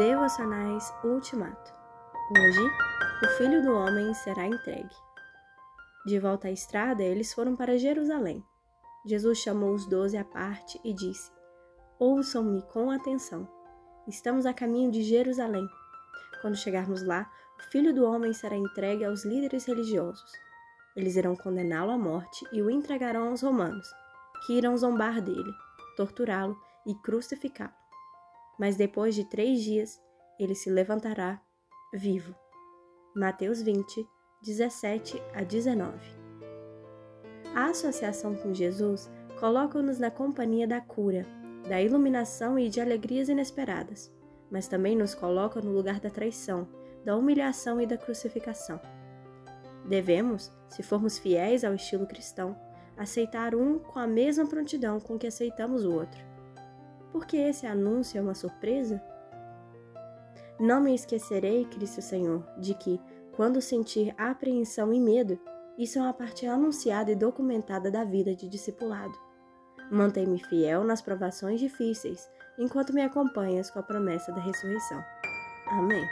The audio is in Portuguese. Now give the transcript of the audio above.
Devocionais Ultimato. Hoje, o Filho do Homem será entregue. De volta à estrada, eles foram para Jerusalém. Jesus chamou os doze à parte e disse: Ouçam-me com atenção. Estamos a caminho de Jerusalém. Quando chegarmos lá, o Filho do Homem será entregue aos líderes religiosos. Eles irão condená-lo à morte e o entregarão aos romanos, que irão zombar dele, torturá-lo e crucificá-lo mas depois de três dias ele se levantará vivo. Mateus 20, 17 a 19. A associação com Jesus coloca-nos na companhia da cura, da iluminação e de alegrias inesperadas, mas também nos coloca no lugar da traição, da humilhação e da crucificação. Devemos, se formos fiéis ao estilo cristão, aceitar um com a mesma prontidão com que aceitamos o outro porque esse anúncio é uma surpresa? Não me esquecerei, Cristo Senhor, de que, quando sentir apreensão e medo, isso é uma parte anunciada e documentada da vida de discipulado. Mantém-me fiel nas provações difíceis, enquanto me acompanhas com a promessa da ressurreição. Amém.